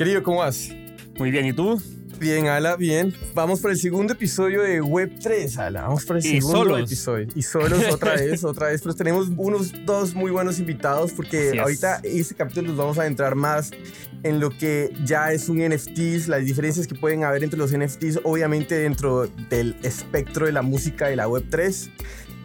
Querido, ¿cómo vas? Muy bien, ¿y tú? Bien, Ala, bien. Vamos por el segundo episodio de Web3, Ala. Vamos por el Y segundo solos. episodio. Y solos otra vez, otra vez. Pero tenemos unos dos muy buenos invitados porque es. ahorita en este capítulo nos vamos a adentrar más en lo que ya es un NFTs, las diferencias que pueden haber entre los NFTs, obviamente dentro del espectro de la música de la Web3.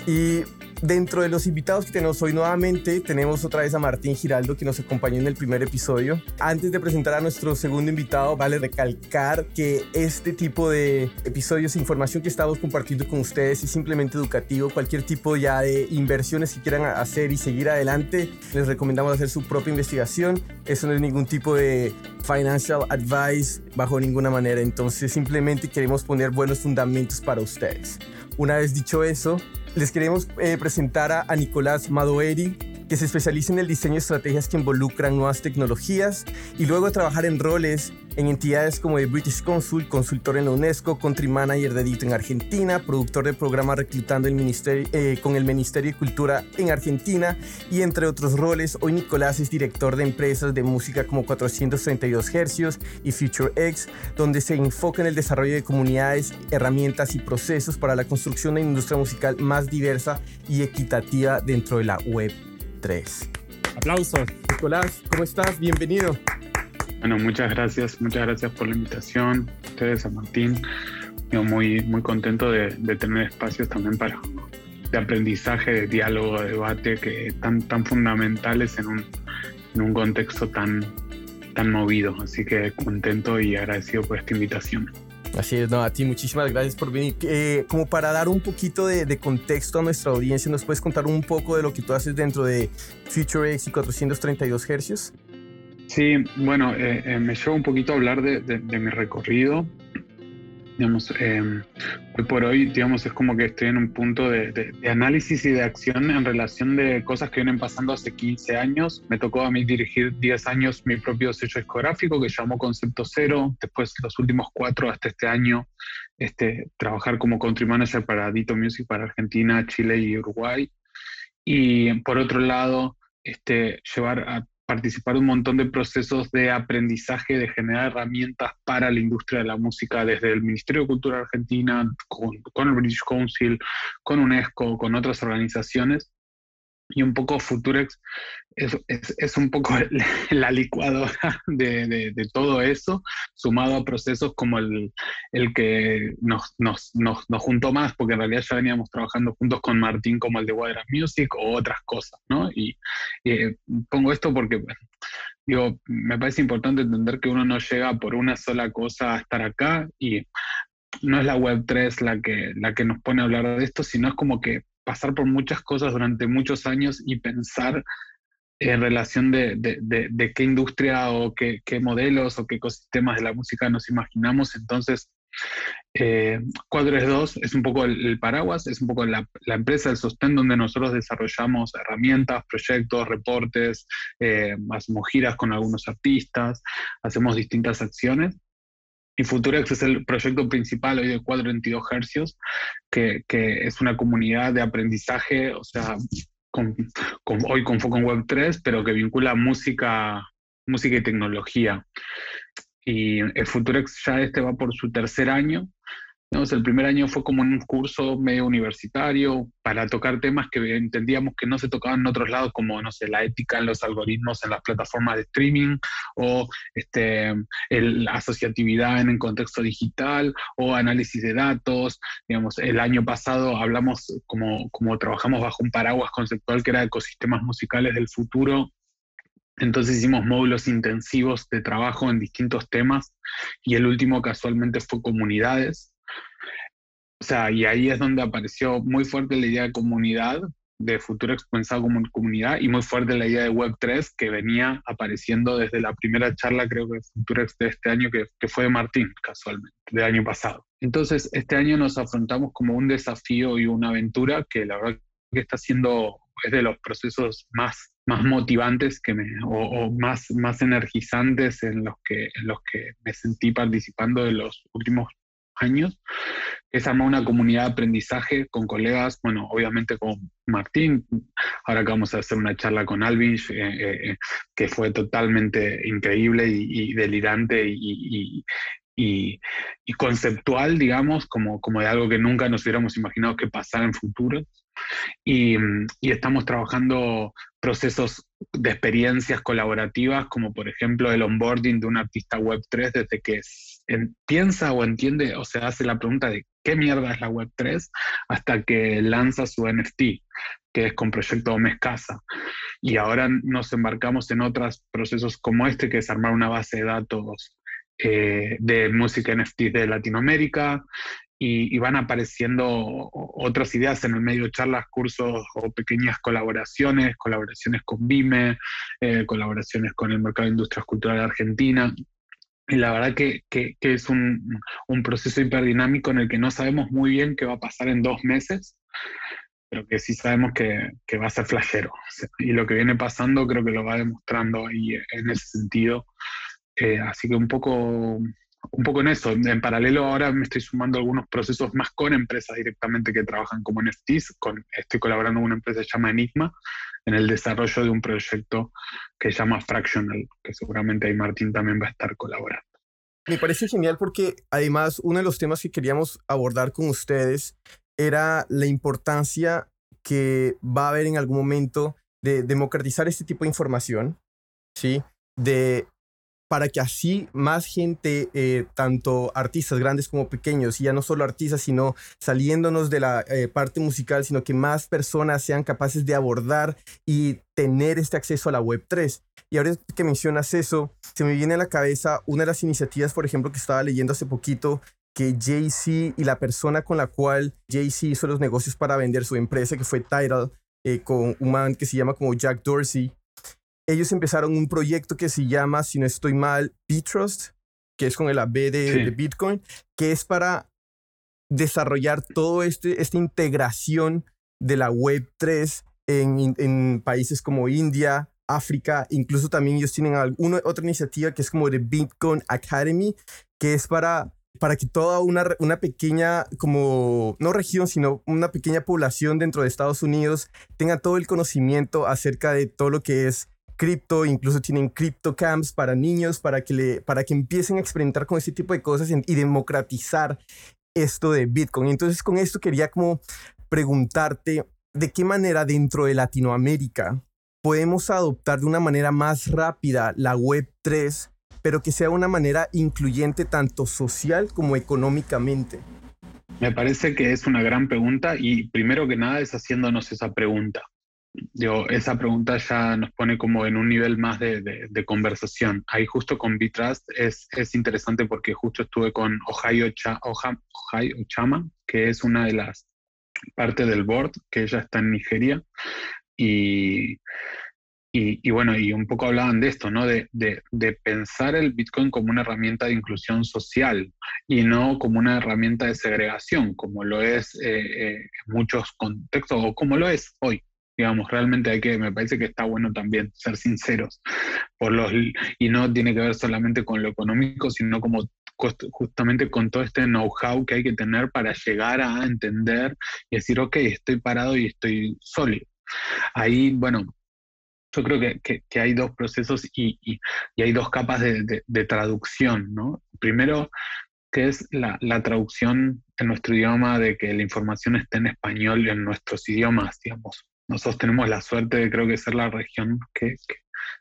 Y dentro de los invitados que tenemos hoy nuevamente, tenemos otra vez a Martín Giraldo que nos acompañó en el primer episodio. Antes de presentar a nuestro segundo invitado, vale recalcar que este tipo de episodios información que estamos compartiendo con ustedes es simplemente educativo. Cualquier tipo ya de inversiones que quieran hacer y seguir adelante, les recomendamos hacer su propia investigación. Eso no es ningún tipo de financial advice bajo ninguna manera. Entonces simplemente queremos poner buenos fundamentos para ustedes. Una vez dicho eso, les queremos eh, presentar a, a Nicolás Madoeri, que se especializa en el diseño de estrategias que involucran nuevas tecnologías y luego trabajar en roles en entidades como el British Consul, consultor en la UNESCO, country manager de Dito en Argentina, productor de programas reclutando el ministerio, eh, con el Ministerio de Cultura en Argentina y entre otros roles. Hoy Nicolás es director de empresas de música como 432 Hercios y Future X, donde se enfoca en el desarrollo de comunidades, herramientas y procesos para la construcción de una industria musical más diversa y equitativa dentro de la Web 3. Aplausos. Nicolás, ¿cómo estás? Bienvenido. Bueno, muchas gracias, muchas gracias por la invitación, ustedes, a Martín. Yo muy, muy contento de, de tener espacios también para de aprendizaje, de diálogo, de debate, que tan, tan fundamentales en un, en un contexto tan, tan movido. Así que contento y agradecido por esta invitación. Así es, no, a ti muchísimas gracias por venir. Eh, como para dar un poquito de, contexto a nuestra audiencia, ¿nos puedes contar un poco de lo que tú haces dentro de Future X y 432 Hercios? Sí, bueno, eh, eh, me lleva un poquito a hablar de mi recorrido. Digamos, eh, hoy por hoy, digamos, es como que estoy en un punto de análisis y de acción en relación de cosas que vienen pasando hace 15 años. Me tocó a mí dirigir 10 años mi propio sello discográfico que llamó Concepto Cero. Después, los últimos cuatro hasta este año, este, trabajar como country manager para Dito Music para Argentina, Chile y Uruguay. Y por otro lado, este, llevar a participar un montón de procesos de aprendizaje, de generar herramientas para la industria de la música desde el Ministerio de Cultura Argentina, con, con el British Council, con UNESCO, con otras organizaciones. Y un poco Futurex es, es, un poco la licuadora de, de, todo eso, sumado a procesos como el, el que nos, nos, nos, nos, juntó más, porque en realidad ya veníamos trabajando juntos con Martín, como el de Wild Music o otras cosas, ¿no? Y, y pongo esto porque, me parece importante entender que uno no llega por una sola cosa a estar acá y no es la Web3 la que, la que nos pone a hablar de esto, sino es como que pasar por muchas cosas durante muchos años y pensar en relación de, de, de, qué industria o qué, qué, modelos o qué ecosistemas de la música nos imaginamos. Entonces, eh, 432 es un poco el, paraguas, es un poco la, la, empresa, el sostén donde nosotros desarrollamos herramientas, proyectos, reportes, eh, hacemos giras con algunos artistas, hacemos distintas acciones. Y Futurex es el proyecto principal hoy de 422 Hercios, que, que es una comunidad de aprendizaje, o sea, con, hoy con foco en Web3, pero que vincula música, música y tecnología. Y el Futurex ya este va por su tercer año. Digamos, el primer año fue como un curso medio universitario para tocar temas que entendíamos que no se tocaban en otros lados, como, no sé, la ética en los algoritmos en las plataformas de streaming, o este, la asociatividad en el contexto digital, o análisis de datos. Digamos, el año pasado hablamos, como, como trabajamos bajo un paraguas conceptual que era ecosistemas musicales del futuro, entonces hicimos módulos intensivos de trabajo en distintos temas y el último casualmente fue comunidades. O sea, y ahí es donde apareció muy fuerte la idea de comunidad, de Futurex pensado como comunidad, y muy fuerte la idea de Web3 que venía apareciendo desde la primera charla, creo que Futurex de este año, que, que fue de Martín, casualmente, del año pasado. Entonces, este año nos afrontamos como un desafío y una aventura que la verdad que está siendo, es de los procesos más más motivantes que me, o, o, más, más energizantes en los, que, en los que me sentí participando de los últimos años, es armar una comunidad de aprendizaje con colegas, bueno, obviamente con Martín, ahora que vamos a hacer una charla con Alvin, eh, eh, que fue totalmente increíble y, delirante y, conceptual, digamos, como, como de algo que nunca nos hubiéramos imaginado que pasara en futuro. Y, estamos trabajando procesos de experiencias colaborativas, como por ejemplo el onboarding de un artista Web3 desde que piensa o entiende o se hace la pregunta de qué mierda es la Web3 hasta que lanza su NFT, que es con Proyecto Mes Casa. Y ahora nos embarcamos en otros procesos como este, que es armar una base de datos eh, de música NFT de Latinoamérica, y, van apareciendo otras ideas en el medio, charlas, cursos o pequeñas colaboraciones, colaboraciones con BIME, eh, colaboraciones con el Mercado de Industrias Culturales Argentina. Y la verdad que, que, es un, un, proceso hiperdinámico en el que no sabemos muy bien qué va a pasar en dos meses, pero que sí sabemos que, que va a ser flashero. y lo que viene pasando creo que lo va demostrando ahí en ese sentido. Eh, así que un poco un poco en eso. En paralelo ahora me estoy sumando algunos procesos más con empresas directamente que trabajan como NFTs. Con, estoy colaborando con una empresa que se llama Enigma en el desarrollo de un proyecto que se llama Fractional, que seguramente ahí Martín también va a estar colaborando. Me parece genial porque además uno de los temas que queríamos abordar con ustedes era la importancia que va a haber en algún momento de democratizar este tipo de información, ¿sí? De para que así más gente, eh, tanto artistas grandes como pequeños, y ya no solo artistas, sino saliéndonos de la eh, parte musical, sino que más personas sean capaces de abordar y tener este acceso a la Web3. Y ahora que mencionas eso, se me viene a la cabeza una de las iniciativas, por ejemplo, que estaba leyendo hace poquito, que Jay-Z y la persona con la cual Jay-Z hizo los negocios para vender su empresa, que fue Tidal, eh, con un man que se llama como Jack Dorsey, ellos empezaron un proyecto que se llama, si no estoy mal, Bitrust, que es con el AB de, Bitcoin, que es para desarrollar toda este, esta integración de la Web3 en, en, países como India, África, incluso también ellos tienen alguna, otra iniciativa que es como de Bitcoin Academy, que es para, para que toda una, una pequeña, como, no región, sino una pequeña población dentro de Estados Unidos tenga todo el conocimiento acerca de todo lo que es cripto, incluso tienen crypto camps para niños, para que, le, para que empiecen a experimentar con este tipo de cosas y democratizar esto de Bitcoin. Entonces con esto quería como preguntarte de qué manera dentro de Latinoamérica podemos adoptar de una manera más rápida la Web 3, pero que sea una manera incluyente tanto social como económicamente. Me parece que es una gran pregunta y primero que nada es haciéndonos esa pregunta esa pregunta ya nos pone como en un nivel más de, conversación. Ahí justo con Bitrust es, es interesante porque justo estuve con Ohio, Chama, que es una de las partes del board, que ella está en Nigeria. Y, y, bueno, y un poco hablaban de esto, ¿no? De, pensar el Bitcoin como una herramienta de inclusión social y no como una herramienta de segregación, como lo es eh, eh, en muchos contextos o como lo es hoy digamos, realmente hay que, me parece que está bueno también ser sinceros, por los, y no tiene que ver solamente con lo económico, sino como justamente con todo este know-how que hay que tener para llegar a entender y decir, ok, estoy parado y estoy sólido. Ahí, bueno, yo creo que, que, hay dos procesos y, y, hay dos capas de, de, traducción, ¿no? Primero, que es la, la, traducción en nuestro idioma de que la información esté en español en nuestros idiomas, digamos, nosotros tenemos la suerte de creo que ser la región que,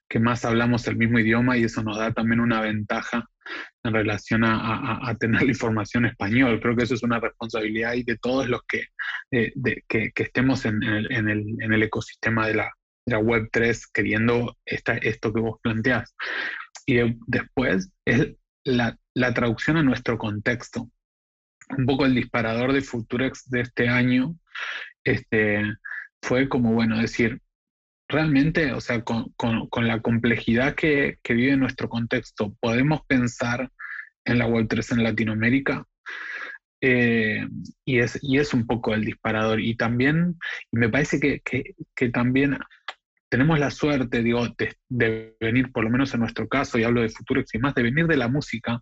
que, más hablamos el mismo idioma y eso nos da también una ventaja en relación a, a, tener la información español. Creo que eso es una responsabilidad y de todos los que, eh, que, que, estemos en, el, en, el, en, el, ecosistema de la, la Web 3 queriendo esta, esto que vos planteás. Y después es la, la traducción a nuestro contexto. Un poco el disparador de Futurex de este año este, fue como, bueno, decir, realmente, o sea, con, la complejidad que, vive nuestro contexto, ¿podemos pensar en la Web3 en Latinoamérica? Eh, y, es, y es un poco el disparador. Y también, me parece que, también tenemos la suerte, digo, de, venir, por lo menos en nuestro caso, y hablo de Futurex y más, de venir de la música,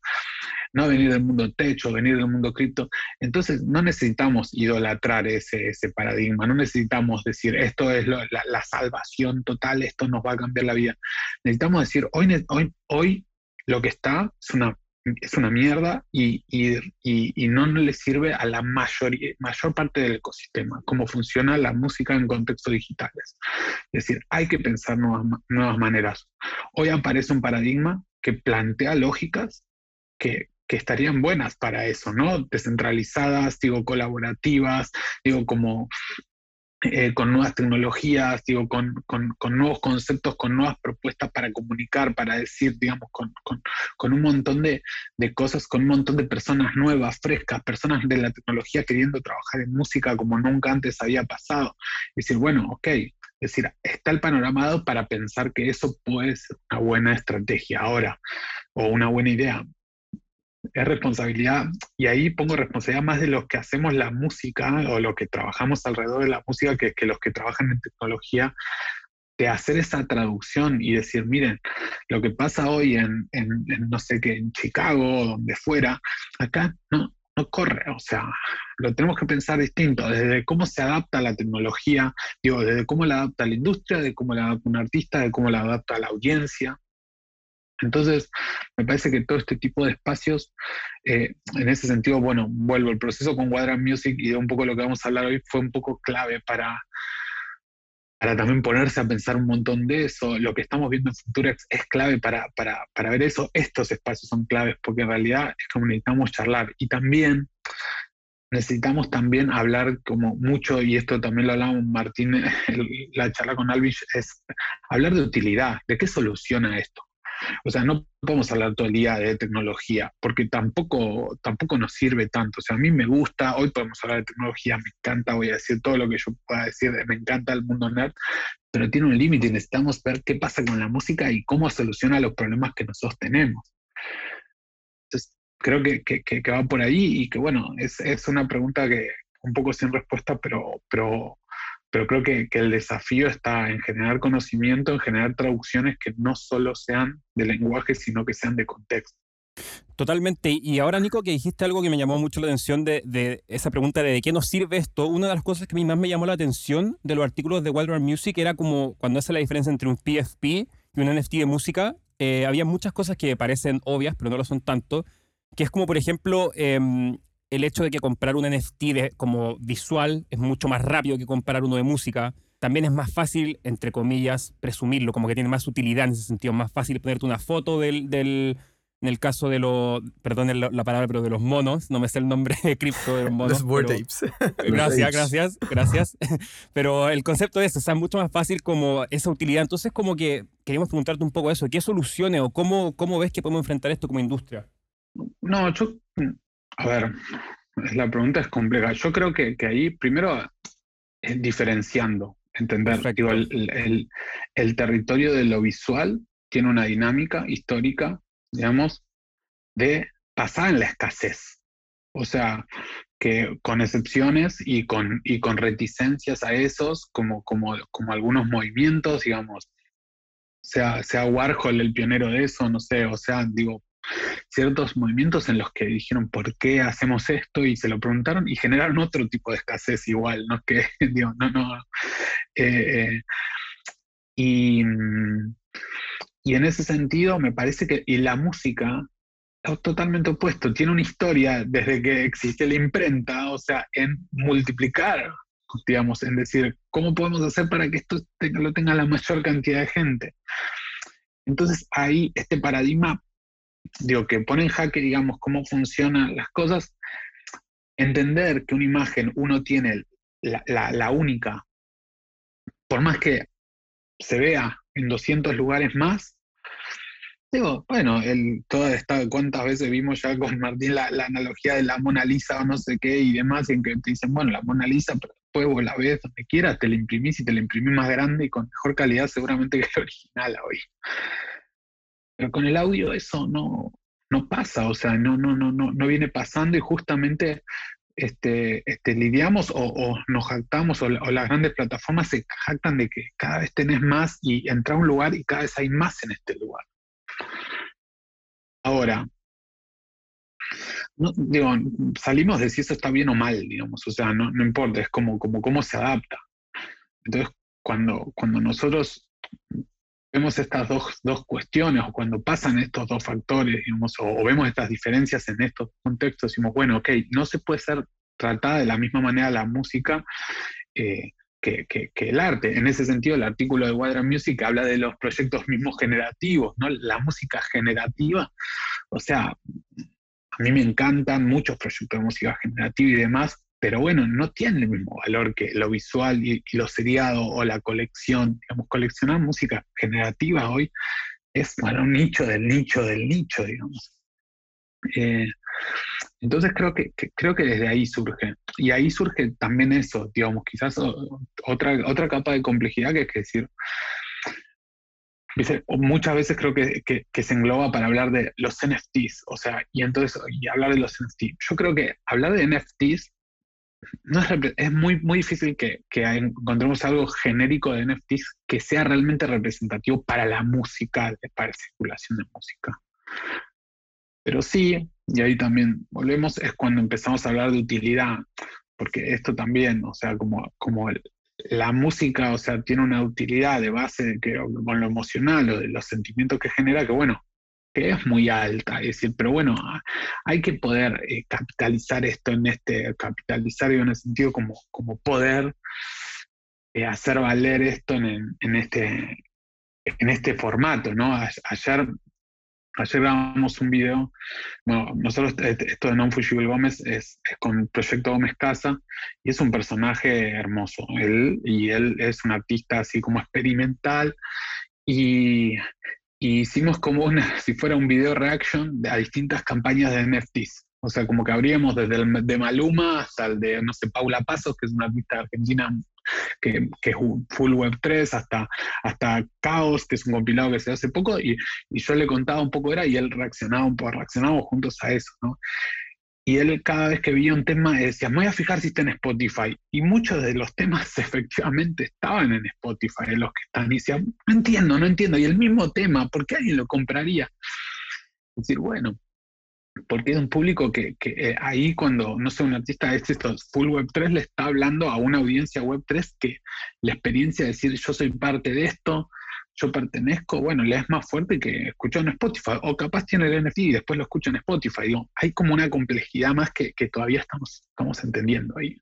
no venir del mundo techo, venir del mundo cripto. Entonces no necesitamos idolatrar ese, ese paradigma, no necesitamos decir esto es la, salvación total, esto nos va a cambiar la vida. Necesitamos decir, hoy, hoy, hoy lo que está es una es una mierda y, no le sirve a la mayor, mayor parte del ecosistema, cómo funciona la música en contextos digitales. Es decir, hay que pensar nuevas, nuevas maneras. Hoy aparece un paradigma que plantea lógicas que, que estarían buenas para eso, ¿no? Descentralizadas, digo, colaborativas, digo, como eh, con nuevas tecnologías, digo, con, nuevos conceptos, con nuevas propuestas para comunicar, para decir, digamos, con, un montón de, cosas, con un montón de personas nuevas, frescas, personas de la tecnología queriendo trabajar en música como nunca antes había pasado. Es decir, bueno, ok, es decir, está el panorama para pensar que eso puede ser una buena estrategia ahora o una buena idea es responsabilidad, y ahí pongo responsabilidad más de los que hacemos la música o los que trabajamos alrededor de la música que, que los que trabajan en tecnología, de hacer esa traducción y decir, miren, lo que pasa hoy en, en, no sé qué, en Chicago o donde fuera, acá no, no corre, o sea, lo tenemos que pensar distinto, desde cómo se adapta la tecnología, digo, desde cómo la adapta la industria, de cómo la adapta un artista, de cómo la adapta la audiencia, entonces, me parece que todo este tipo de espacios, eh, en ese sentido, bueno, vuelvo, el proceso con Quadrant Music y de un poco lo que vamos a hablar hoy fue un poco clave para, para también ponerse a pensar un montón de eso. Lo que estamos viendo en Futurex es clave para, para, para ver eso. Estos espacios son claves porque en realidad es como necesitamos charlar. Y también necesitamos también hablar como mucho, y esto también lo hablamos Martín, la charla con Alvis, es hablar de utilidad, de qué soluciona esto. O sea, no podemos hablar todo el día de tecnología, porque tampoco, tampoco nos sirve tanto. O sea, a mí me gusta, hoy podemos hablar de tecnología, me encanta, voy a decir todo lo que yo pueda decir, me encanta el mundo nerd, pero tiene un límite necesitamos ver qué pasa con la música y cómo soluciona los problemas que nosotros tenemos. Entonces, creo que, que, va por ahí y que, bueno, es, es una pregunta que un poco sin respuesta, pero, pero pero creo que, el desafío está en generar conocimiento, en generar traducciones que no solo sean de lenguaje, sino que sean de contexto. Totalmente. Y ahora, Nico, que dijiste algo que me llamó mucho la atención de, esa pregunta de, de qué nos sirve esto. Una de las cosas que a mí más me llamó la atención de los artículos de Wild Music era como cuando hace la diferencia entre un PFP y un NFT de música. Eh, había muchas cosas que parecen obvias, pero no lo son tanto. Que es como, por ejemplo, em, el hecho de que comprar un NFT como visual es mucho más rápido que comprar uno de música. También es más fácil, entre comillas, presumirlo, como que tiene más utilidad en ese sentido. Más fácil ponerte una foto del, del en el caso de los, perdón la palabra, pero de los monos, no me sé el nombre de cripto de los monos. Los board apes. Gracias, gracias, gracias. Pero el concepto es, o sea, es mucho más fácil como esa utilidad. Entonces, como que queríamos preguntarte un poco eso, ¿qué soluciones o cómo, cómo ves que podemos enfrentar esto como industria? No, yo a ver, la pregunta es compleja. Yo creo que, ahí primero diferenciando, entender. el, el, territorio de lo visual tiene una dinámica histórica, digamos, de basada en la escasez. O sea, que con excepciones y con, y con reticencias a esos, como, como, como algunos movimientos, digamos, sea, sea Warhol el pionero de eso, no sé, o sea, digo, ciertos movimientos en los que dijeron por qué hacemos esto y se lo preguntaron y generaron otro tipo de escasez igual, ¿no? Que, digo, no, no. Eh, eh, y, y, en ese sentido me parece que y la música es totalmente opuesto, tiene una historia desde que existe la imprenta, o sea, en multiplicar, digamos, en decir, ¿cómo podemos hacer para que esto lo tenga la mayor cantidad de gente? Entonces ahí este paradigma digo, que pone en jaque, digamos, cómo funcionan las cosas, entender que una imagen uno tiene la, única, por más que se vea en 200 lugares más, digo, bueno, el, toda esta, cuántas veces vimos ya con Martín la, analogía de la Mona Lisa o no sé qué y demás, en que te dicen, bueno, la Mona Lisa, pero después vos la ves donde quieras, te la imprimís y te la imprimís más grande y con mejor calidad seguramente que el original hoy. Con el audio eso no, no pasa, o sea, no, no, no, no, no viene pasando y justamente este, este, lidiamos o, nos jactamos o, las grandes plataformas se jactan de que cada vez tenés más y entra a un lugar y cada vez hay más en este lugar. Ahora, digo, salimos de si eso está bien o mal, digamos, o sea, no, no importa, es como, como cómo se adapta. Entonces, cuando, cuando nosotros vemos estas dos, dos, cuestiones o cuando pasan estos dos factores, digamos, o, vemos estas diferencias en estos contextos, decimos, bueno, ok, no se puede ser tratada de la misma manera la música eh, que, que, el arte. En ese sentido, el artículo de Water Music habla de los proyectos mismos generativos, ¿no? La música generativa, o sea, a mí me encantan muchos proyectos de música generativa y demás, pero bueno, no tiene el mismo valor que lo visual y, lo seriado o la colección. Digamos, coleccionar música generativa hoy es para un nicho del nicho del nicho, digamos. Eh, entonces creo que, creo que desde ahí surge. Y ahí surge también eso, digamos, quizás otra, otra capa de complejidad que es decir, muchas veces creo que, que, se engloba para hablar de los NFTs, o sea, y entonces, y hablar de los NFTs. Yo creo que hablar de NFTs es, muy, muy difícil que, encontremos algo genérico de NFTs que sea realmente representativo para la música, para la circulación de música. Pero sí, y ahí también volvemos, es cuando empezamos a hablar de utilidad, porque esto también, o sea, como, como la música, o sea, tiene una utilidad de base que, con lo emocional o de los sentimientos que genera, que bueno, que es muy alta, es decir, pero bueno, hay que poder eh, capitalizar esto en este, capitalizar en el sentido como, como poder eh, hacer valer esto en, en, este, en este formato, ¿no? Ayer, ayer grabamos un video, bueno, nosotros, este, esto de Non Fugible Gómez es, es, con proyecto Gómez Casa, y es un personaje hermoso, él, y él es un artista así como experimental, y, y hicimos como una, si fuera un video reaction a distintas campañas de NFTs. O sea, como que abríamos desde el de Maluma hasta el de, no sé, Paula Pasos, que es una artista argentina que, que es full web 3, hasta, hasta Caos, que es un compilado que se hace poco, y, y yo le contaba un poco era y él reaccionaba un poco, reaccionábamos juntos a eso, ¿no? Y él cada vez que veía un tema decía, me voy a fijar si está en Spotify. Y muchos de los temas efectivamente estaban en Spotify, los que están. Y decía, no entiendo, no entiendo. Y el mismo tema, ¿por qué alguien lo compraría? Es decir, bueno, porque es un público que, eh, ahí cuando, no sé, un artista es esto, Full Web 3 le está hablando a una audiencia Web 3 que la experiencia de decir yo soy parte de esto, yo pertenezco, bueno, le es más fuerte que escuchar en Spotify, o capaz tiene el NFT y después lo escucha en Spotify. Digo, hay como una complejidad más que, que todavía estamos, estamos entendiendo ahí.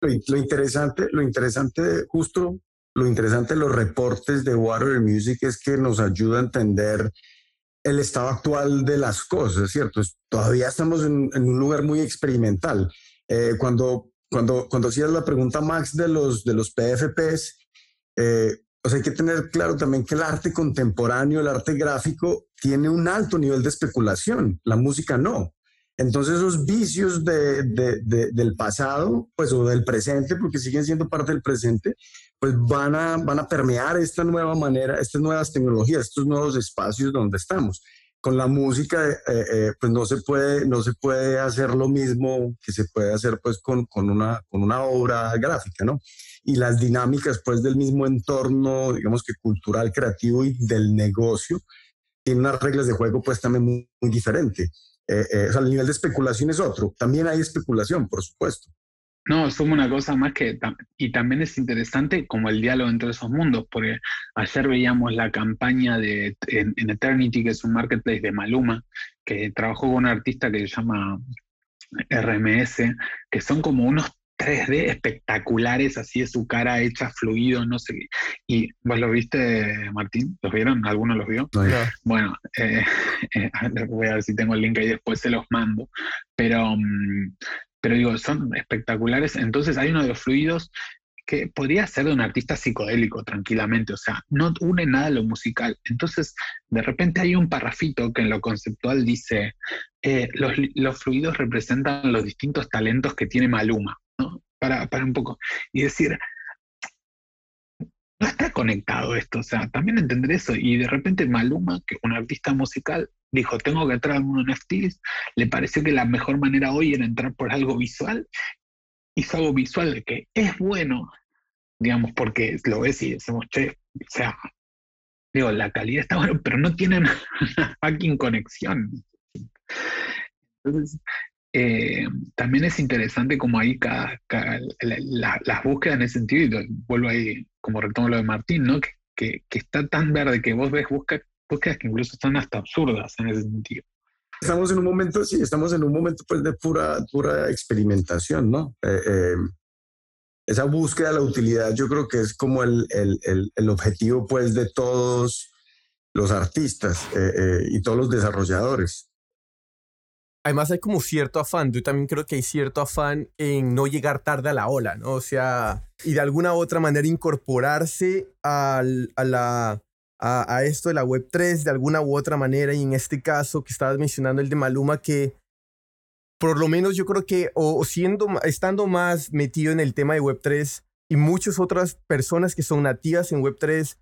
Lo, interesante, lo interesante, justo lo interesante de los reportes de Water Music es que nos ayuda a entender el estado actual de las cosas, ¿cierto? Todavía estamos en, un lugar muy experimental. Eh, cuando, cuando, cuando hacías la pregunta, Max, de los, de los PFPs, eh, o sea, hay que tener claro también que el arte contemporáneo, el arte gráfico, tiene un alto nivel de especulación, la música no. Entonces esos vicios de, de, del pasado, pues o del presente, porque siguen siendo parte del presente, pues van a, van a permear esta nueva manera, estas nuevas tecnologías, estos nuevos espacios donde estamos. Con la música, eh, eh, pues no se, puede, no se puede hacer lo mismo que se puede hacer pues con, con, una, con una obra gráfica, ¿no? Y las dinámicas pues del mismo entorno, digamos que cultural, creativo y del negocio, tiene unas reglas de juego pues también muy, muy diferente. Eh, eh, o sea, el nivel de especulación es otro. También hay especulación, por supuesto. No, suma una cosa más que, y también es interesante como el diálogo entre esos mundos, porque ayer veíamos la campaña de en, en Eternity, que es un marketplace de Maluma, que trabajó con un artista que se llama RMS, que son como unos 3D espectaculares, así de su cara hecha fluido, no sé. ¿Y vos lo viste, Martín? ¿Los vieron? ¿Alguno los vio? Bueno, eh, eh, voy a ver si tengo el link ahí después se los mando. Pero, mm, pero digo, son espectaculares. Entonces hay uno de los fluidos que podría ser de un artista psicodélico tranquilamente, o sea, no une nada a lo musical. Entonces, de repente hay un parrafito que en lo conceptual dice, eh, los, los, fluidos representan los distintos talentos que tiene Maluma para, para un poco. Y decir, no está conectado esto, o sea, también entender eso. Y de repente Maluma, que un artista musical, dijo, tengo que entrar en un le pareció que la mejor manera hoy era entrar por algo visual, hizo algo visual que es bueno, digamos, porque lo ves y decimos, che, o sea, digo, la calidad está buena, pero no tienen una fucking conexión. Entonces, eh, también es interesante como ahí las búsquedas en ese sentido, y vuelvo ahí, como retomo lo de Martín, ¿no? Que, que, está tan verde que vos ves búsquedas que incluso están hasta absurdas en ese sentido. Estamos en un momento, sí, estamos en un momento pues de pura, pura experimentación, ¿no? Eh, eh, esa búsqueda de la utilidad yo creo que es como el, el, el, objetivo pues de todos los artistas y todos los desarrolladores además hay como cierto afán, yo también creo que hay cierto afán en no llegar tarde a la ola, ¿no? O sea, y de alguna u otra manera incorporarse a, la, esto de la Web3 de alguna u otra manera, y en este caso que estabas mencionando el de Maluma, que por lo menos yo creo que, o, siendo, estando más metido en el tema de Web3 y muchas otras personas que son nativas en Web3,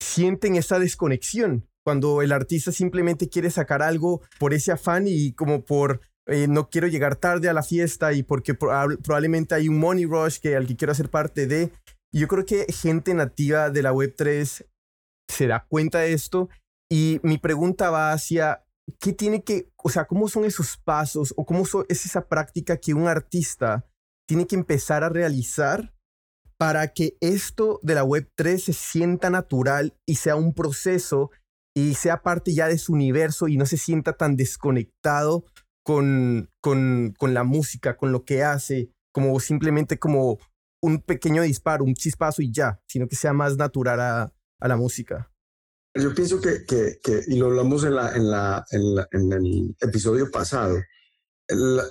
sienten esa desconexión cuando el artista simplemente quiere sacar algo por ese afán y como por eh, no quiero llegar tarde a la fiesta y porque probablemente hay un money rush que al que quiero hacer parte de. yo creo que gente nativa de la Web3 se da cuenta de esto y mi pregunta va hacia qué tiene que, o sea, cómo son esos pasos o cómo es esa práctica que un artista tiene que empezar a realizar para que esto de la Web3 se sienta natural y sea un proceso y sea parte ya de su universo y no se sienta tan desconectado con, con, con la música, con lo que hace, como simplemente como un pequeño disparo, un chispazo y ya, sino que sea más natural a, a la música. Yo pienso que, que, que, y lo hablamos en, la, en, la, en, el episodio pasado, la,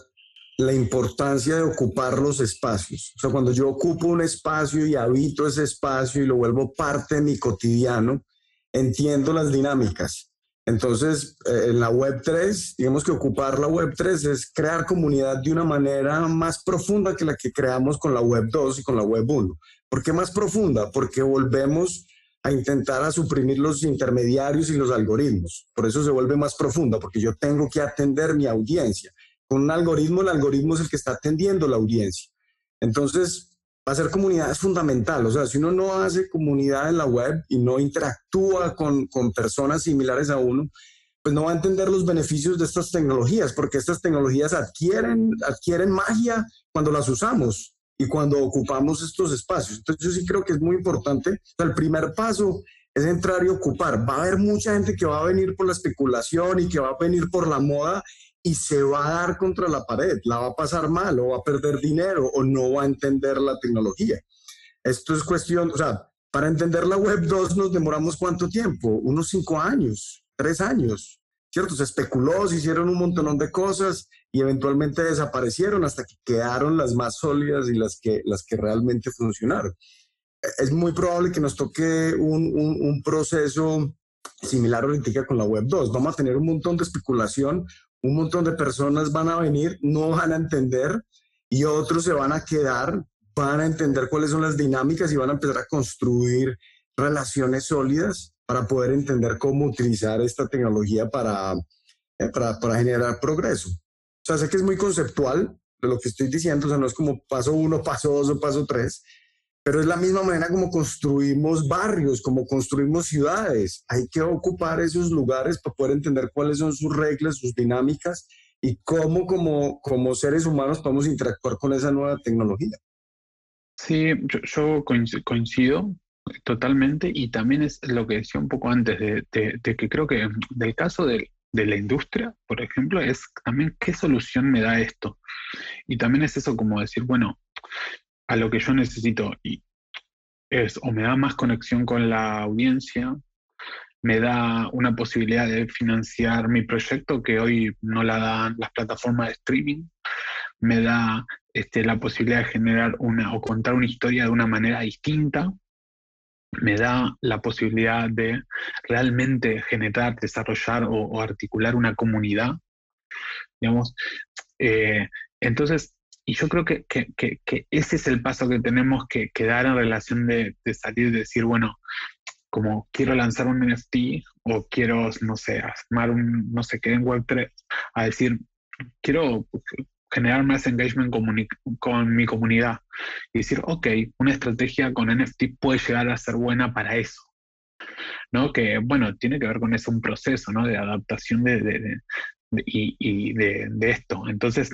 la, importancia de ocupar los espacios. O sea, cuando yo ocupo un espacio y habito ese espacio y lo vuelvo parte de mi cotidiano, entiendo las dinámicas. Entonces, eh, en la Web 3, digamos que ocupar la Web 3 es crear comunidad de una manera más profunda que la que creamos con la Web 2 y con la Web 1. ¿Por qué más profunda? Porque volvemos a intentar a suprimir los intermediarios y los algoritmos. Por eso se vuelve más profunda, porque yo tengo que atender mi audiencia. Con un algoritmo, el algoritmo es el que está atendiendo la audiencia. Entonces, hacer comunidad es fundamental. O sea, si uno no hace comunidad en la web y no interactúa con, con, personas similares a uno, pues no va a entender los beneficios de estas tecnologías, porque estas tecnologías adquieren, adquieren magia cuando las usamos y cuando ocupamos estos espacios. Entonces yo sí creo que es muy importante. el primer paso es entrar y ocupar. Va a haber mucha gente que va a venir por la especulación y que va a venir por la moda y se va a dar contra la pared, la va a pasar mal o va a perder dinero o no va a entender la tecnología. Esto es cuestión, o sea, para entender la web 2 nos demoramos cuánto tiempo? Unos cinco años, tres años, ¿cierto? Se especuló, se hicieron un montón de cosas y eventualmente desaparecieron hasta que quedaron las más sólidas y las que, las que realmente funcionaron. Es muy probable que nos toque un, un, proceso similar ahorita con la web 2. Vamos a tener un montón de especulación, un montón de personas van a venir, no van a entender y otros se van a quedar, van a entender cuáles son las dinámicas y van a empezar a construir relaciones sólidas para poder entender cómo utilizar esta tecnología para, eh, para, para, generar progreso. O sea, sé que es muy conceptual de lo que estoy diciendo, o sea, no es como paso uno, paso dos o paso tres, pero es la misma manera como construimos barrios, como construimos ciudades. Hay que ocupar esos lugares para poder entender cuáles son sus reglas, sus dinámicas y cómo como, como seres humanos podemos interactuar con esa nueva tecnología. Sí, yo, coincido totalmente y también es lo que decía un poco antes de, que creo que del caso de, de la industria, por ejemplo, es también qué solución me da esto. Y también es eso como decir, bueno, a lo que yo necesito y es o me da más conexión con la audiencia, me da una posibilidad de financiar mi proyecto que hoy no la dan las plataformas de streaming, me da este, la posibilidad de generar una o contar una historia de una manera distinta, me da la posibilidad de realmente generar, desarrollar o, articular una comunidad, digamos. Eh, entonces, y yo creo que, ese es el paso que tenemos que, dar en relación de, salir y decir, bueno, como quiero lanzar un NFT o quiero, no sé, armar un, no sé qué en Web3, a decir, quiero generar más engagement con mi comunidad y decir, ok, una estrategia con NFT puede llegar a ser buena para eso. ¿no? Que, bueno, tiene que ver con eso un proceso, ¿no? De adaptación de, y, de, esto. Entonces,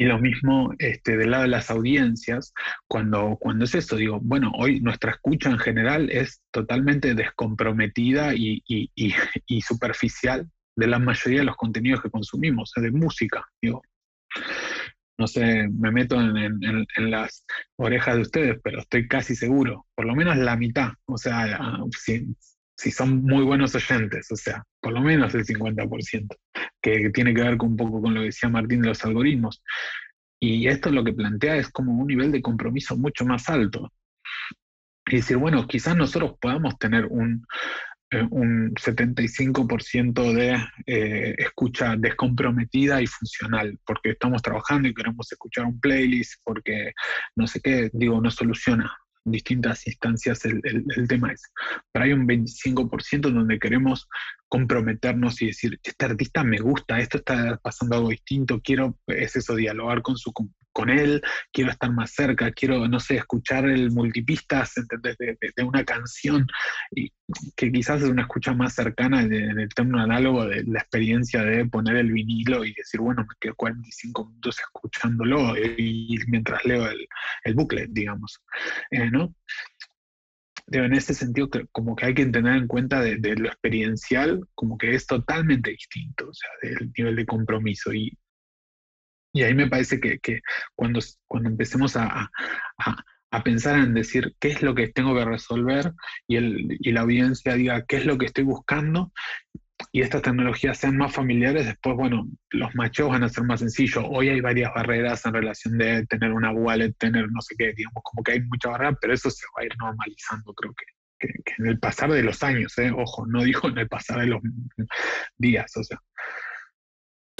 y lo mismo este, del lado de las audiencias, cuando, cuando es esto, digo, bueno, hoy nuestra escucha en general es totalmente descomprometida y, y superficial de la mayoría de los contenidos que consumimos, de música, digo. No sé, me meto en, las orejas de ustedes, pero estoy casi seguro, por lo menos la mitad, o sea, si, si son muy buenos oyentes, o sea, por lo menos el 50%, que tiene que ver con un poco con lo que decía Martín de los algoritmos. Y esto lo que plantea es como un nivel de compromiso mucho más alto. Y decir, bueno, quizás nosotros podamos tener un, eh, un 75% de eh, escucha descomprometida y funcional, porque estamos trabajando y queremos escuchar un playlist, porque no sé qué, digo, no soluciona distintas instancias el, el, tema es. Pero hay un 25% donde queremos comprometernos y decir, este artista me gusta, esto está pasando algo distinto, quiero, es eso, dialogar con, su, con él, quiero estar más cerca, quiero, no sé, escuchar el multipistas De, de, una canción, y que quizás es una escucha más cercana en el término análogo de la experiencia de poner el vinilo y decir, bueno, me quedo 45 minutos escuchándolo y, mientras leo el, el booklet, digamos, eh, ¿no? en ese sentido, como que hay que tener en cuenta de, lo experiencial, como que es totalmente distinto, o sea, del nivel de compromiso. Y, y ahí me parece que, cuando, cuando empecemos a, a, pensar en decir qué es lo que tengo que resolver y, el, y la audiencia diga qué es lo que estoy buscando, y estas tecnologías sean más familiares, después, bueno, los machos van a ser más sencillos. Hoy hay varias barreras en relación de tener una wallet, tener no sé qué, digamos, como que hay mucha barrera, pero eso se va a ir normalizando, creo que, que, en el pasar de los años, ¿eh? ojo, no digo en el pasar de los días, o sea.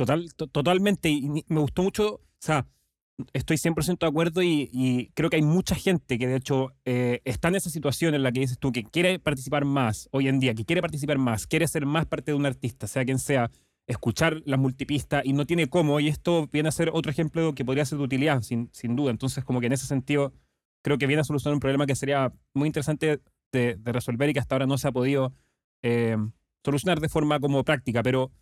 Total, totalmente, y me gustó mucho, o sea, estoy 100% de acuerdo y, creo que hay mucha gente que de hecho eh, está en esa situación en la que dices tú que quiere participar más hoy en día, que quiere participar más, quiere ser más parte de un artista, sea quien sea, escuchar las multipistas y no tiene cómo, y esto viene a ser otro ejemplo que podría ser de utilidad, sin, sin duda. Entonces, como que en ese sentido, creo que viene a solucionar un problema que sería muy interesante de, resolver y que hasta ahora no se ha podido eh, solucionar de forma como práctica, pero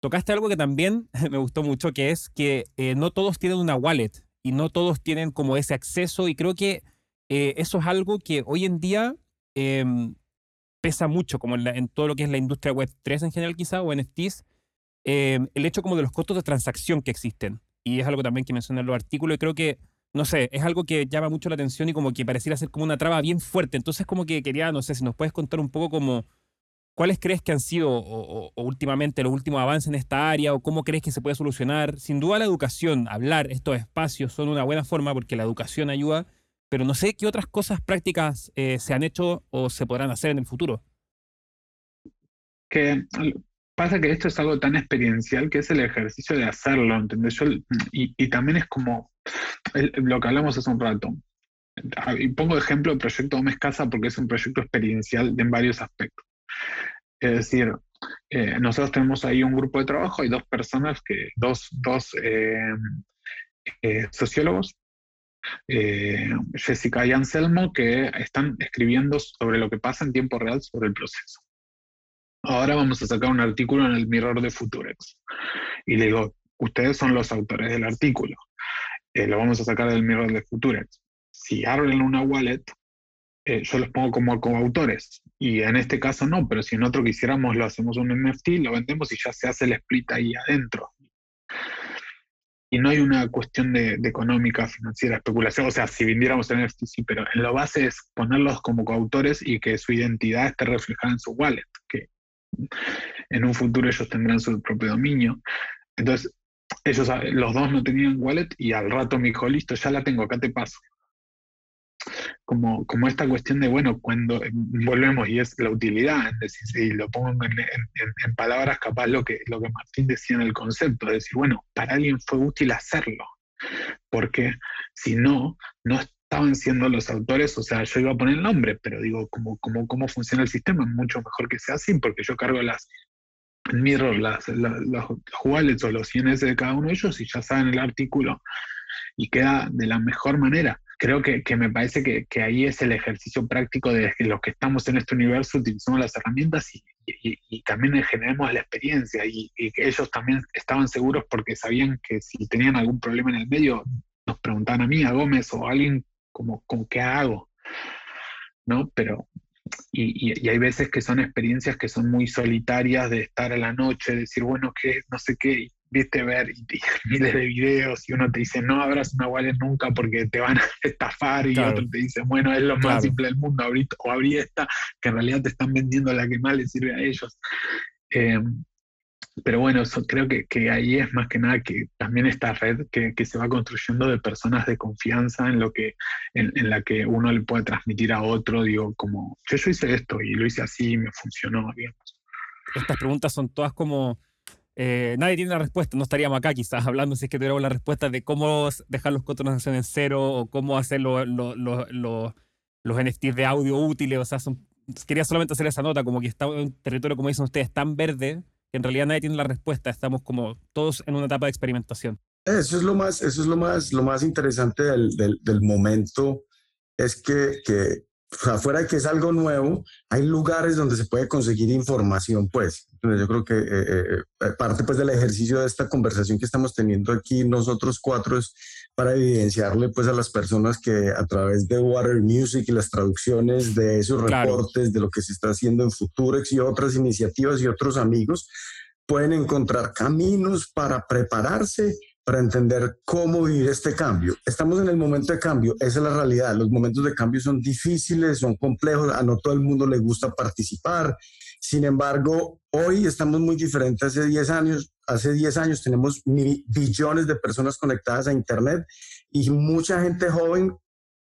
tocaste algo que también me gustó mucho, que es que eh, no todos tienen una wallet y no todos tienen como ese acceso y creo que eh, eso es algo que hoy en día em, pesa mucho, como en, todo lo que es la industria web 3 en general quizá, o NFTs, eh, em, el hecho como de los costos de transacción que existen. Y es algo también que mencionan los artículos y creo que, no sé, es algo que llama mucho la atención y como que pareciera ser como una traba bien fuerte. Entonces como que quería, no sé, si nos puedes contar un poco como ¿Cuáles crees que han sido o, últimamente los últimos avances en esta área o cómo crees que se puede solucionar? Sin duda la educación, hablar estos espacios son una buena forma porque la educación ayuda, pero no sé qué otras cosas prácticas eh, se han hecho o se podrán hacer en el futuro. Que pasa que esto es algo tan experiencial que es el ejercicio de hacerlo, ¿entendés? Yo, y, también es como lo que hablamos hace un rato. Y pongo de ejemplo el proyecto Gómez Casa porque es un proyecto experiencial en varios aspectos. Es decir, eh, nosotros tenemos ahí un grupo de trabajo, hay dos personas, que, dos, dos eh, eh, sociólogos, Jessica y Anselmo, que están escribiendo sobre lo que pasa en tiempo real sobre el proceso. Ahora vamos a sacar un artículo en el Mirror de Futurex. Y le digo, ustedes son los autores del artículo. lo vamos a sacar del Mirror de Futurex. Si abren una wallet, eh, yo los pongo como coautores. Y en este caso no, pero si en otro quisiéramos, lo hacemos un NFT, lo vendemos y ya se hace el split ahí adentro. Y no hay una cuestión de, económica, financiera, especulación. O sea, si vendiéramos el NFT, sí, pero en lo base es ponerlos como coautores y que su identidad esté reflejada en su wallet, que en un futuro ellos tendrán su propio dominio. Entonces, ellos, los dos no tenían wallet y al rato me dijo, listo, ya la tengo, acá te paso como, como esta cuestión de, bueno, cuando volvemos y es la utilidad, es decir, si lo pongo en, palabras capaz lo que, lo que Martín decía en el concepto, es decir, bueno, para alguien fue útil hacerlo, porque si no, no estaban siendo los autores, o sea, yo iba a poner el nombre, pero digo, como, como, cómo funciona el sistema, es mucho mejor que sea así, porque yo cargo las, mirror, las, los wallets o los INS de cada uno de ellos y ya saben el artículo y queda de la mejor manera creo que, me parece que, ahí es el ejercicio práctico de que los que estamos en este universo utilizamos las herramientas y, y, también generemos la experiencia y, que ellos también estaban seguros porque sabían que si tenían algún problema en el medio, nos preguntaban a mí, a Gómez o a alguien como, como ¿qué hago? ¿No? Pero, y, hay veces que son experiencias que son muy solitarias de estar a la noche, decir, bueno, que no sé qué, viste ver y, miles de videos y uno te dice no abras una wallet nunca porque te van a estafar y otro te dice bueno es lo más simple del mundo abrir, o abrí esta que en realidad te están vendiendo la que más les sirve a ellos. Em, pero bueno, creo que, que, ahí es más que nada que también esta red que, que, se va construyendo de personas de confianza en lo que, en, en, la que uno le puede transmitir a otro, digo, como yo, yo hice esto y lo hice así y me funcionó, digamos. Estas preguntas son todas como eh, nadie tiene la respuesta, no estaríamos acá quizás hablando si es que tuviéramos la respuesta de cómo dejar los costos en cero o cómo hacer los NFTs de audio útiles. O sea, quería solamente hacer esa nota, como que está un territorio, como dicen ustedes, tan verde que en realidad nadie tiene la respuesta. Estamos como todos en una etapa de experimentación. Eso es lo más, eso es lo más, lo más interesante del, del, momento, es que, que o sea, fuera de que es algo nuevo, hay lugares donde se puede conseguir información, pues. Entonces yo creo que eh, eh, eh, parte pues del ejercicio de esta conversación que estamos teniendo aquí nosotros cuatro es para evidenciarle pues a las personas que a través de Water Music y las traducciones de esos reportes, de lo que se está haciendo en Futurex y otras iniciativas y otros amigos, pueden encontrar caminos para prepararse para entender cómo vivir este cambio. Estamos en el momento de cambio, esa es la realidad. Los momentos de cambio son difíciles, son complejos, a no todo el mundo le gusta participar. Sin embargo, hoy estamos muy diferentes hace 10 años. Hace 10 años tenemos billones de personas conectadas a Internet y mucha gente joven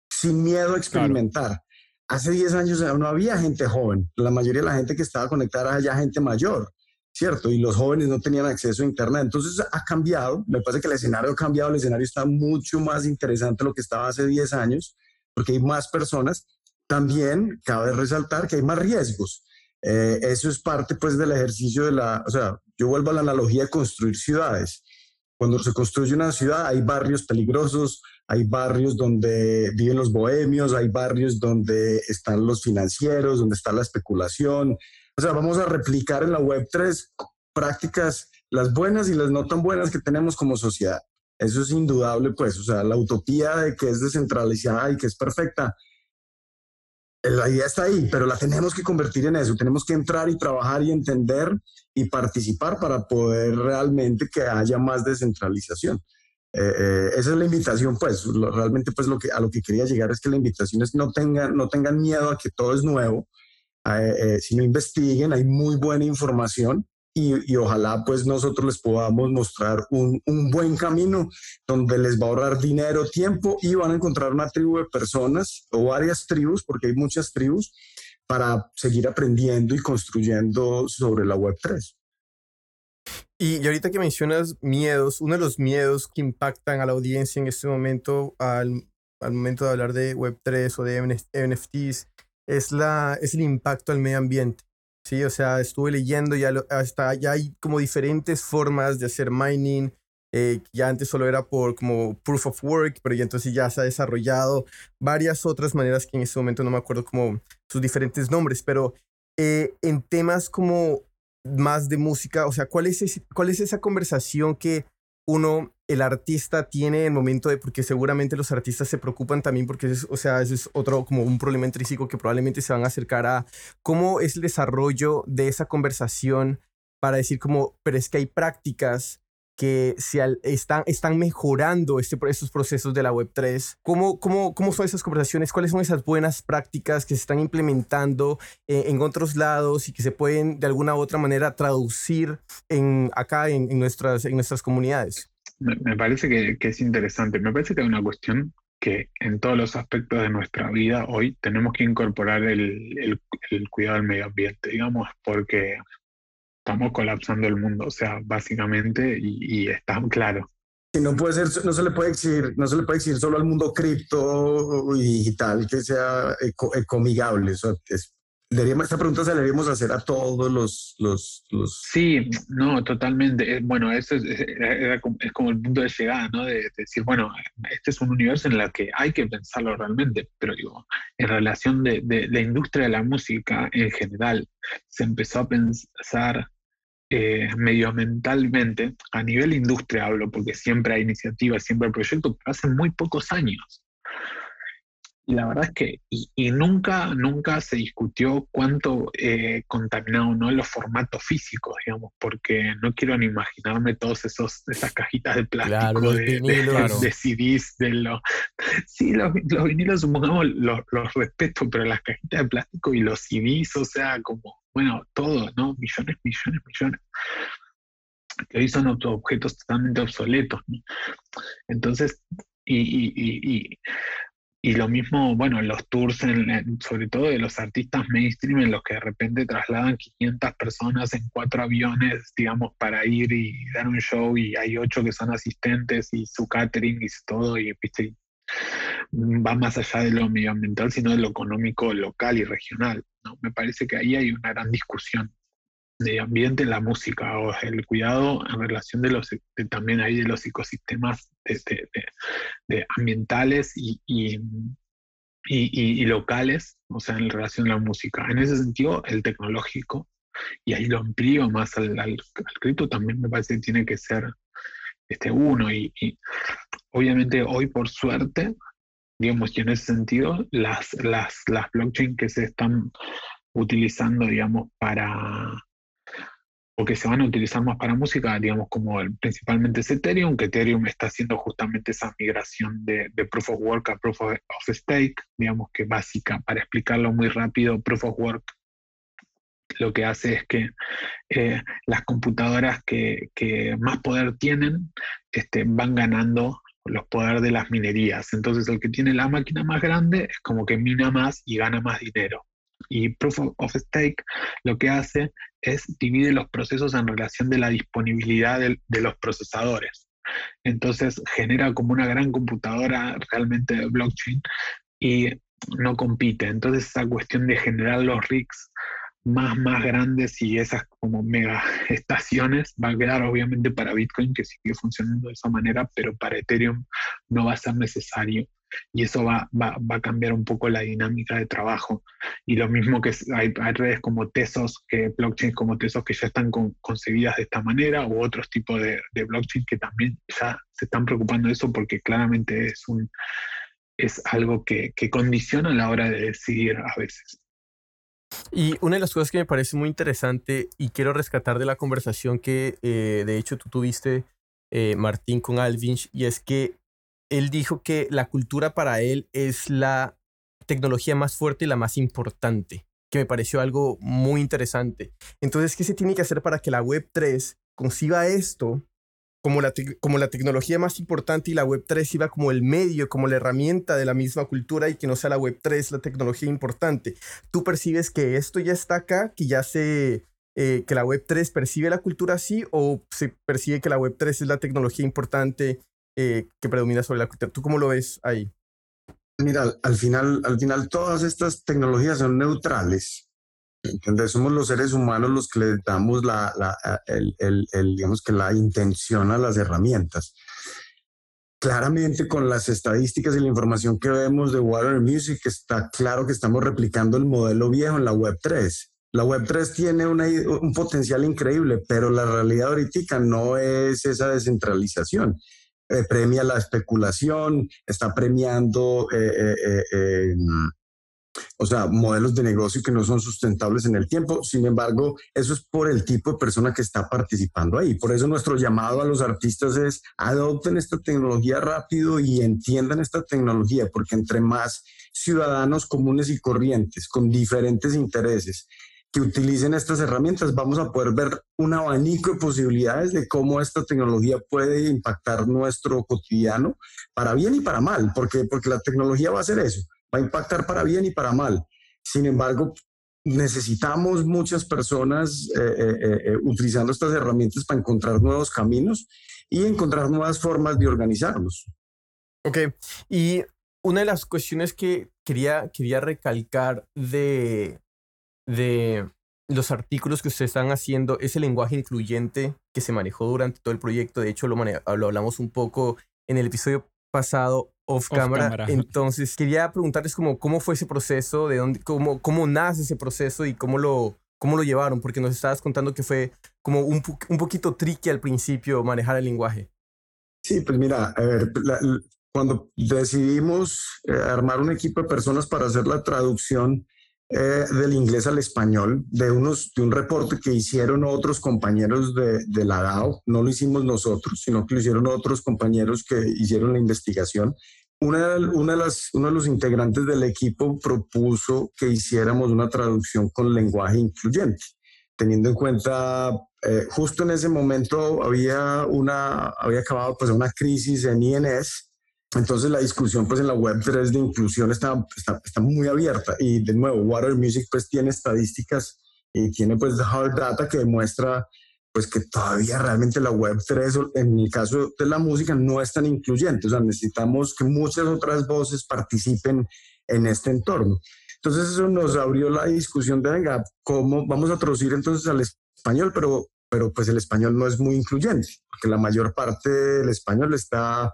sin miedo a experimentar. Hace 10 años no había gente joven. La mayoría de la gente que estaba conectada era ya gente mayor. ¿Cierto? Y los jóvenes no tenían acceso a Internet. Entonces ha cambiado, me parece que el escenario ha cambiado, el escenario está mucho más interesante de lo que estaba hace 10 años, porque hay más personas. También cabe resaltar que hay más riesgos. Eh, eso es parte pues del ejercicio de la, o sea, yo vuelvo a la analogía de construir ciudades. Cuando se construye una ciudad hay barrios peligrosos, hay barrios donde viven los bohemios, hay barrios donde están los financieros, donde está la especulación, o sea, vamos a replicar en la Web3 prácticas, las buenas y las no tan buenas que tenemos como sociedad. Eso es indudable, pues, o sea, la utopía de que es descentralizada y que es perfecta, la idea está ahí, pero la tenemos que convertir en eso. Tenemos que entrar y trabajar y entender y participar para poder realmente que haya más descentralización. Eh, eh, esa es la invitación, pues, realmente, pues, lo que, a lo que quería llegar es que la invitación es no tengan, no tengan miedo a que todo es nuevo, eh, eh, si no investiguen, hay muy buena información y, y, ojalá pues nosotros les podamos mostrar un, un, buen camino donde les va a ahorrar dinero, tiempo y van a encontrar una tribu de personas o varias tribus, porque hay muchas tribus, para seguir aprendiendo y construyendo sobre la Web3. Y, y, ahorita que mencionas miedos, uno de los miedos que impactan a la audiencia en este momento, al, al momento de hablar de Web3 o de NFTs, es, la, es el impacto al medio ambiente. Sí, o sea, estuve leyendo, ya, hasta, ya hay como diferentes formas de hacer mining. Eh, ya antes solo era por como proof of work, pero ya entonces ya se ha desarrollado varias otras maneras que en este momento no me acuerdo como sus diferentes nombres, pero eh, en temas como más de música, o sea, ¿cuál es, ¿cuál es esa conversación que uno, el artista tiene el momento de, porque seguramente los artistas se preocupan también porque, es, o sea, eso es otro como un problema intrínseco que probablemente se van a acercar a cómo es el desarrollo de esa conversación para decir como, pero es que hay prácticas que se están, están mejorando este, estos procesos de la Web3. ¿Cómo, cómo, ¿Cómo son esas conversaciones? ¿Cuáles son esas buenas prácticas que se están implementando eh, en otros lados y que se pueden de alguna u otra manera traducir en, acá en, en nuestras, en nuestras comunidades? Me, parece que, que, es interesante. Me parece que hay una cuestión que en todos los aspectos de nuestra vida hoy tenemos que incorporar el, el, el cuidado del medio ambiente, digamos, porque estamos colapsando el mundo, o sea, básicamente, y, está claro. Y no puede ser, no se le puede exigir, no se le puede exigir solo al mundo cripto y digital que sea eco, ecomigable. Eso es, esta pregunta se la deberíamos hacer a todos los, los, los... Sí, no, totalmente. Eh, bueno, eso es, es, como el punto de llegada, ¿no? De, decir, bueno, este es un universo en el que hay que pensarlo realmente, pero digo, en relación de, de la industria de la música en general, se empezó a pensar eh, medioambientalmente, a nivel industria hablo, porque siempre hay iniciativas, siempre hay proyectos, pero hace muy pocos años. Y la verdad es que y, nunca, nunca se discutió cuánto eh, contaminado no los formatos físicos, digamos, porque no quiero ni imaginarme todos esos esas cajitas de plástico de, de, CDs, de los sí, los, vinilos supongamos los, los respeto, pero las cajitas de plástico y los CDs, o sea, como, bueno, todo, ¿no? Millones, millones, millones que hoy son objetos totalmente obsoletos. ¿no? Entonces, y, y, y, y lo mismo, bueno, los tours, sobre todo de los artistas mainstream, en los que de repente trasladan 500 personas en cuatro aviones, digamos, para ir y dar un show, y hay ocho que son asistentes y su catering y todo, y va más allá de lo medioambiental, sino de lo económico local y regional. ¿no? Me parece que ahí hay una gran discusión de ambiente en la música o el cuidado en relación de los también ahí de los ecosistemas de, ambientales y, y, locales, o sea, en relación a la música. En ese sentido, el tecnológico, y ahí lo amplío más al, al, también me parece que tiene que ser este uno. Y, obviamente hoy, por suerte, digamos, y en ese sentido, las, las, las blockchain que se están utilizando, digamos, para o que se van a utilizar más para música, digamos, como principalmente es Ethereum, que Ethereum está haciendo justamente esa migración de, Proof of Work a Proof of, Stake, digamos que básica, para explicarlo muy rápido, Proof of Work lo que hace es que eh, las computadoras que, más poder tienen este, van ganando los poderes de las minerías. Entonces el que tiene la máquina más grande es como que mina más y gana más dinero. Y Proof of Stake lo que hace es divide los procesos en relación de la disponibilidad de, los procesadores. Entonces genera como una gran computadora realmente de blockchain y no compite. Entonces esa cuestión de generar los rigs más, más grandes y esas como mega estaciones va a quedar obviamente para Bitcoin que sigue funcionando de esa manera, pero para Ethereum no va a ser necesario y eso va, va, va, a cambiar un poco la dinámica de trabajo. Y lo mismo que hay, hay redes como Tesos, que blockchain como Tesos que ya están concebidas de esta manera, u otros tipos de, de blockchain que también ya se están preocupando de eso porque claramente es, un, es algo que, que condiciona a la hora de decidir a veces. Y una de las cosas que me parece muy interesante y quiero rescatar de la conversación que eh, de hecho tú tuviste, eh, Martín, con Alvinch, y es que él dijo que la cultura para él es la tecnología más fuerte y la más importante, que me pareció algo muy interesante. Entonces, ¿qué se tiene que hacer para que la Web3 conciba esto como la, tecnología más importante y la Web3 sirva como el medio, como la herramienta de la misma cultura y que no sea la Web3 la tecnología importante? ¿Tú percibes que esto ya está acá, que ya se... Eh, que la Web3 percibe la cultura así o se percibe que la Web3 es la tecnología importante eh, que predomina sobre la cultura. ¿Tú cómo lo ves ahí? Mira, al final, al final todas estas tecnologías son neutrales. ¿Entendés? Somos los seres humanos los que le damos la, el, el, digamos que la intención a las herramientas. Claramente con las estadísticas y la información que vemos de Water Music está claro que estamos replicando el modelo viejo en la Web 3. La Web 3 tiene un potencial increíble, pero la realidad ahorita no es esa descentralización. Eh, premia la especulación, está premiando, eh, eh, o sea, modelos de negocio que no son sustentables en el tiempo. Sin embargo, eso es por el tipo de persona que está participando ahí. Por eso nuestro llamado a los artistas es adopten esta tecnología rápido y entiendan esta tecnología, porque entre más ciudadanos comunes y corrientes con diferentes intereses que utilicen estas herramientas, vamos a poder ver un abanico de posibilidades de cómo esta tecnología puede impactar nuestro cotidiano para bien y para mal, porque, porque la tecnología va a hacer eso, va a impactar para bien y para mal. Sin embargo, necesitamos muchas personas eh, eh, eh, utilizando estas herramientas para encontrar nuevos caminos y encontrar nuevas formas de organizarlos. Ok, y una de las cuestiones que quería, quería recalcar de, de los artículos que ustedes están haciendo, ese lenguaje incluyente que se manejó durante todo el proyecto. De hecho, lo, lo hablamos un poco en el episodio pasado off, camera. Entonces, quería preguntarles como, cómo fue ese proceso, de dónde, cómo, cómo nace ese proceso y cómo lo, cómo lo llevaron, porque nos estabas contando que fue como un, un poquito tricky al principio manejar el lenguaje. Sí, pues mira, a ver, cuando decidimos eh, armar un equipo de personas para hacer la traducción eh, del inglés al español, de, unos, de un reporte que hicieron otros compañeros de, la DAO, no lo hicimos nosotros, sino que lo hicieron otros compañeros que hicieron la investigación. Una, una de las, uno de los integrantes del equipo propuso que hiciéramos una traducción con lenguaje incluyente, teniendo en cuenta, eh, justo en ese momento había, una, había acabado pues una crisis en INS entonces la discusión pues en la web 3 de inclusión está, está, muy abierta y de nuevo Water Music pues tiene estadísticas y tiene pues hard data que demuestra pues que todavía realmente la web 3 en el caso de la música no es tan incluyente, o sea, necesitamos que muchas otras voces participen en este entorno. Entonces eso nos abrió la discusión de, venga, ¿cómo vamos a traducir entonces al español? Pero, pero pues el español no es muy incluyente, porque la mayor parte del español está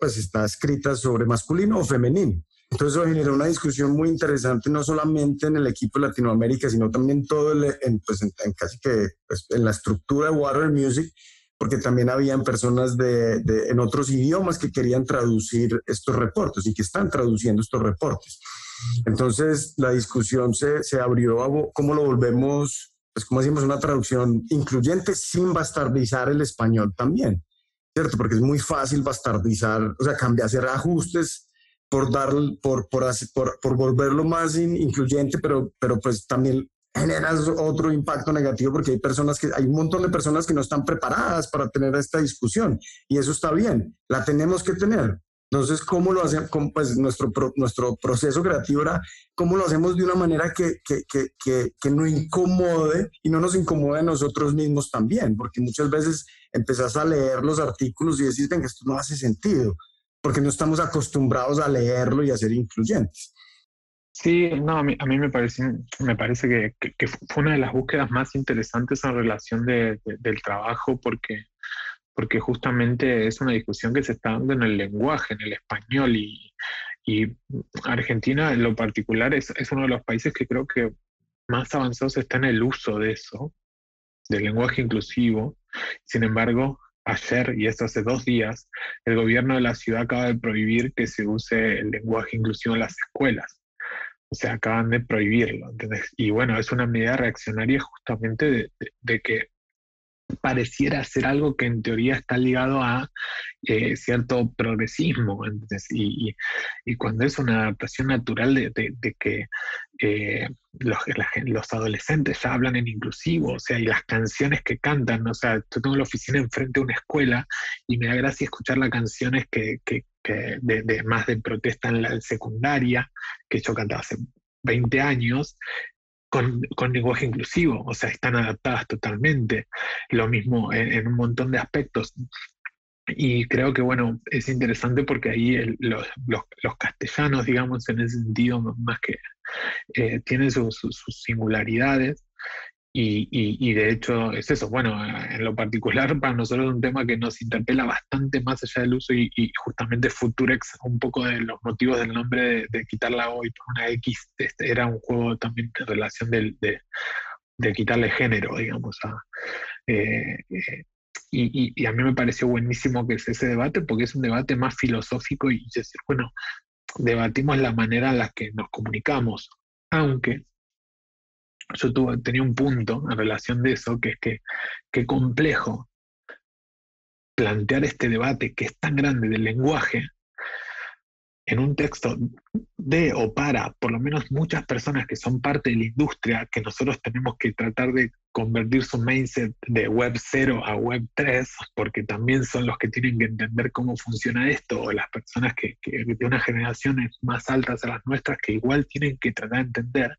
pues está escrita sobre masculino o femenino. Entonces eso generó una discusión muy interesante, no solamente en el equipo de Latinoamérica, sino también todo en, pues en, casi que pues, en la estructura de Water Music, porque también habían personas de, en otros idiomas que querían traducir estos reportes y que están traduciendo estos reportes. Entonces la discusión se, se abrió a cómo lo volvemos, pues como decimos, una traducción incluyente sin bastardizar el español también. ¿Cierto? Porque es muy fácil bastardizar, o sea, cambiar, hacer ajustes por, dar, por, por, por, por volverlo más incluyente, pero, pero pues también generas otro impacto negativo porque hay personas que, hay un montón de personas que no están preparadas para tener esta discusión y eso está bien, la tenemos que tener, entonces, ¿cómo lo hacemos? Pues nuestro, nuestro proceso creativo era cómo lo hacemos de una manera que, que, que, que, no incomode y no nos incomode a nosotros mismos también, porque muchas veces empezás a leer los artículos y decís, venga, esto no hace sentido, porque no estamos acostumbrados a leerlo y a ser incluyentes. Sí, no, a mí, a mí me parece, me parece que, que, fue una de las búsquedas más interesantes en relación de, del trabajo, porque porque justamente es una discusión que se está dando en el lenguaje, en el español, y, y Argentina en lo particular es, es, uno de los países que creo que más avanzados está en el uso de eso, del lenguaje inclusivo. Sin embargo, ayer, y esto hace dos días, el gobierno de la ciudad acaba de prohibir que se use el lenguaje inclusivo en las escuelas. O sea, acaban de prohibirlo. ¿entendés? Y bueno, es una medida reaccionaria justamente de, de que pareciera ser algo que en teoría está ligado a eh, cierto progresismo. y, cuando es una adaptación natural de, que eh, los, adolescentes ya hablan en inclusivo, o sea, y las canciones que cantan, o sea, yo tengo la oficina enfrente de una escuela y me da gracia escuchar las canciones que, de, más de protesta en la secundaria, que yo cantaba hace 20 años, con, con, lenguaje inclusivo, o sea, están adaptadas totalmente. Lo mismo en, un montón de aspectos. Y creo que, bueno, es interesante porque ahí los, los, castellanos, digamos, en ese sentido, más que eh, tienen sus singularidades y, y, de hecho es eso, bueno, en lo particular para nosotros es un tema que nos interpela bastante más allá del uso y, justamente Futurex, un poco de los motivos del nombre de, quitar la O y por una X, este, era un juego también en relación de, de, quitarle género, digamos. Eh, eh, y, a mí me pareció buenísimo que es ese debate porque es un debate más filosófico y decir, bueno, debatimos la manera en la que nos comunicamos, aunque yo tenía un punto en relación de eso, que es que qué complejo plantear este debate que es tan grande del lenguaje en un texto de o para, por lo menos muchas personas que son parte de la industria, que nosotros tenemos que tratar de convertir su mindset de web 0 a web 3, porque también son los que tienen que entender cómo funciona esto, o las personas que, que de unas generaciones más altas a las nuestras que igual tienen que tratar de entender.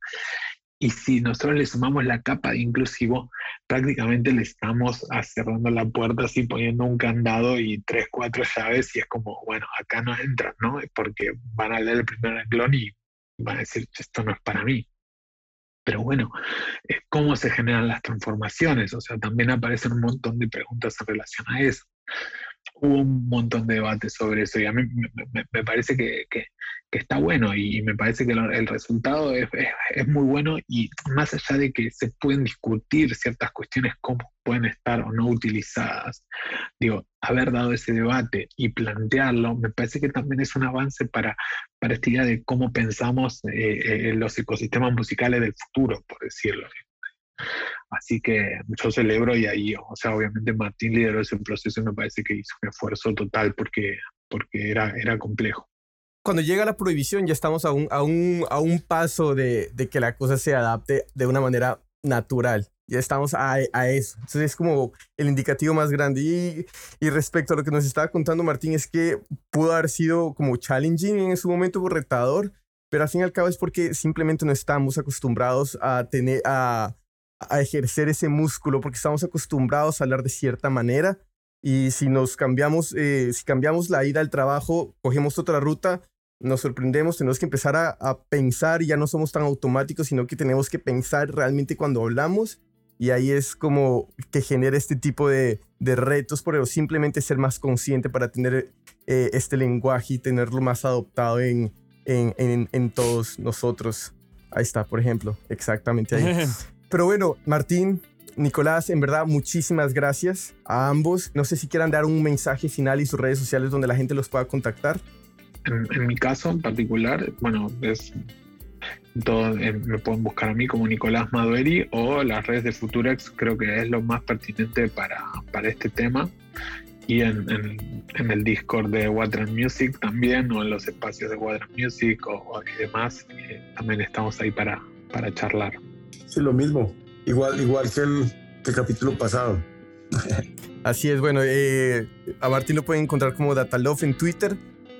Y si nosotros le sumamos la capa de inclusivo, prácticamente le estamos cerrando la puerta así poniendo un candado y tres, cuatro llaves y es como, bueno, acá no entran, ¿no? Porque van a leer el primer renglón y van a decir, esto no es para mí. Pero bueno, ¿cómo se generan las transformaciones? O sea, también aparecen un montón de preguntas en relación a eso hubo un montón de debates sobre eso y a mí me, parece que, está bueno y me parece que el resultado es, muy bueno y más allá de que se pueden discutir ciertas cuestiones, cómo pueden estar o no utilizadas, digo, haber dado ese debate y plantearlo, me parece que también es un avance para, para esta idea de cómo pensamos eh, eh, los ecosistemas musicales del futuro, por decirlo. Así que yo celebro y ahí, o sea, obviamente Martín lideró ese proceso y me parece que hizo un esfuerzo total porque, porque era, era complejo. Cuando llega la prohibición ya estamos a un, a un, a un paso de, de, que la cosa se adapte de una manera natural. Ya estamos a, a eso. Entonces es como el indicativo más grande. Y, y, respecto a lo que nos estaba contando Martín, es que pudo haber sido como challenging en su momento, retador, pero al fin y al cabo es porque simplemente no estamos acostumbrados a tener, a, a ejercer ese músculo porque estamos acostumbrados a hablar de cierta manera y si nos cambiamos, eh, si cambiamos la ida al trabajo, cogemos otra ruta, nos sorprendemos, tenemos que empezar a, pensar y ya no somos tan automáticos, sino que tenemos que pensar realmente cuando hablamos y ahí es como que genera este tipo de, de retos, pero simplemente ser más consciente para tener eh, este lenguaje y tenerlo más adoptado en, en, en, en todos nosotros. Ahí está, por ejemplo, exactamente ahí. Pero bueno, Martín, Nicolás, en verdad, muchísimas gracias a ambos. No sé si quieran dar un mensaje final y sus redes sociales donde la gente los pueda contactar. En, mi caso en particular, bueno, es todo, eh, me pueden buscar a mí como Nicolás Madueri o las redes de Futurex, creo que es lo más pertinente para, para este tema. Y en, en, el Discord de Water Music también, o en los espacios de Water Music o, y demás, eh, también estamos ahí para, para charlar. Sí, lo mismo. Igual, igual que el, capítulo pasado. Así es, bueno, eh, a Martín lo pueden encontrar como Datalove en Twitter.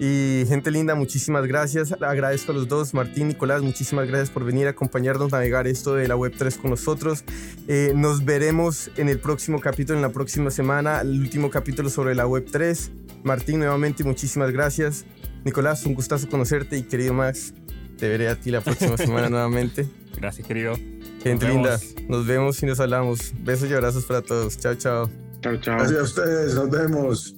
Y gente linda, muchísimas gracias. Agradezco a los dos, Martín, Nicolás, muchísimas gracias por venir a acompañarnos a navegar esto de la Web3 con nosotros. Eh, nos veremos en el próximo capítulo, en la próxima semana, el último capítulo sobre la Web3. Martín, nuevamente, muchísimas gracias. Nicolás, un gustazo conocerte y querido Max, te veré a ti la próxima semana nuevamente. Gracias, querido. Gente linda, nos vemos y nos hablamos. Besos y abrazos para todos. Chao, chao. Chao, chao. Gracias a ustedes, nos vemos.